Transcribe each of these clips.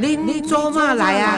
您您做嘛来啊？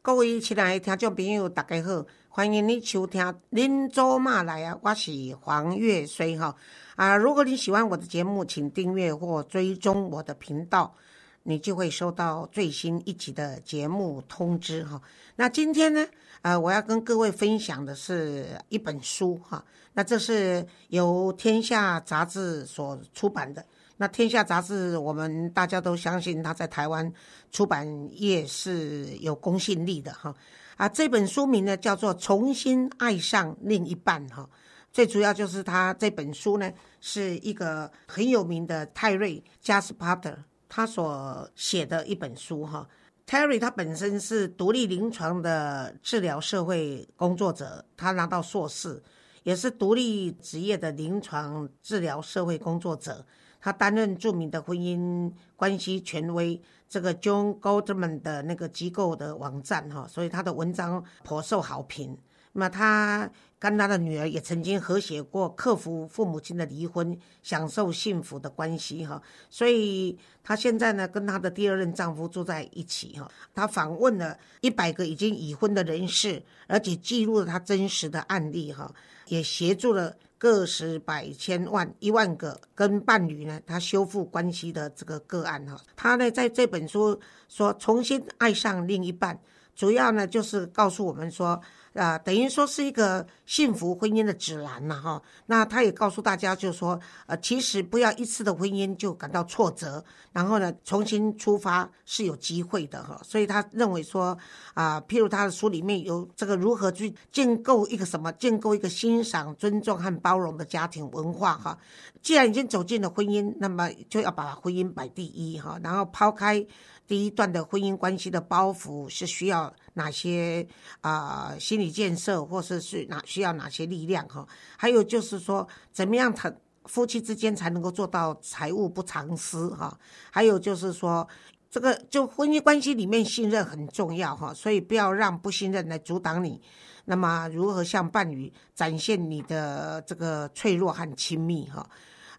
各位亲爱的听众朋友，大家好，欢迎你收听《您做嘛来啊》，我是黄月水哈啊！如果你喜欢我的节目，请订阅或追踪我的频道，你就会收到最新一集的节目通知哈。那今天呢，呃，我要跟各位分享的是一本书哈。那这是由天下杂志所出版的。那天下杂志，我们大家都相信它在台湾出版业是有公信力的哈。啊，这本书名呢叫做《重新爱上另一半》哈。最主要就是他这本书呢是一个很有名的泰瑞加斯帕特他所写的一本书哈。泰瑞他本身是独立临床的治疗社会工作者，他拿到硕士，也是独立职业的临床治疗社会工作者。他担任著名的婚姻关系权威，这个 John Goldman 的那个机构的网站哈，所以他的文章颇受好评。那么他跟他的女儿也曾经和谐过《克服父母亲的离婚，享受幸福的关系》哈，所以他现在呢跟他的第二任丈夫住在一起哈。他访问了一百个已经已婚的人士，而且记录了他真实的案例哈，也协助了。个十百千万一万个跟伴侣呢，他修复关系的这个个案哈，他呢在这本书说重新爱上另一半，主要呢就是告诉我们说。啊，等于说是一个幸福婚姻的指南呐，哈。那他也告诉大家，就是说，呃，其实不要一次的婚姻就感到挫折，然后呢，重新出发是有机会的，哈。所以他认为说，啊，譬如他的书里面有这个如何去建构一个什么，建构一个欣赏、尊重和包容的家庭文化，哈。既然已经走进了婚姻，那么就要把婚姻摆第一，哈，然后抛开。第一段的婚姻关系的包袱是需要哪些啊心理建设，或者是哪需要哪些力量哈？还有就是说，怎么样才夫妻之间才能够做到财务不藏私哈？还有就是说，这个就婚姻关系里面信任很重要哈，所以不要让不信任来阻挡你。那么如何向伴侣展现你的这个脆弱和亲密哈？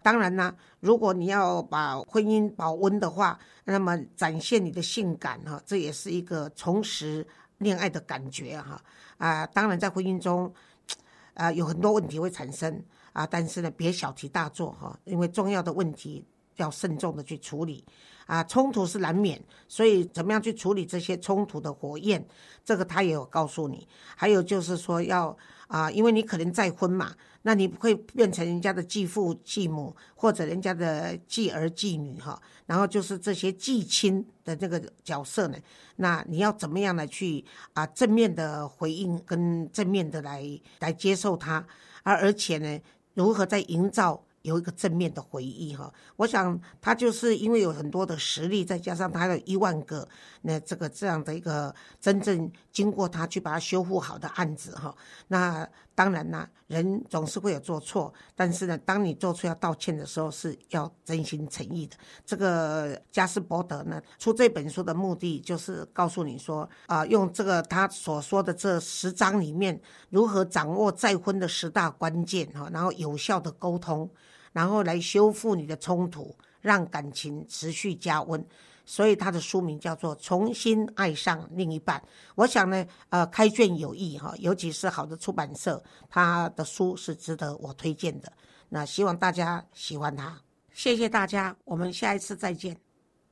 当然呢，如果你要把婚姻保温的话，那么展现你的性感哈，这也是一个重拾恋爱的感觉哈啊。当然，在婚姻中，啊有很多问题会产生啊，但是呢，别小题大做哈，因为重要的问题要慎重的去处理啊。冲突是难免，所以怎么样去处理这些冲突的火焰，这个他也有告诉你。还有就是说要啊，因为你可能再婚嘛。那你会变成人家的继父继母，或者人家的继儿继女哈，然后就是这些继亲的这个角色呢？那你要怎么样来去啊正面的回应跟正面的来来接受他，而而且呢，如何在营造？有一个正面的回忆哈，我想他就是因为有很多的实力，再加上他有一万个那这个这样的一个真正经过他去把它修复好的案子哈，那当然啦，人总是会有做错，但是呢，当你做出要道歉的时候，是要真心诚意的。这个加斯伯德呢出这本书的目的就是告诉你说啊，用这个他所说的这十章里面如何掌握再婚的十大关键哈，然后有效的沟通。然后来修复你的冲突，让感情持续加温，所以他的书名叫做《重新爱上另一半》。我想呢，呃，开卷有益哈，尤其是好的出版社，他的书是值得我推荐的。那希望大家喜欢他，谢谢大家，我们下一次再见。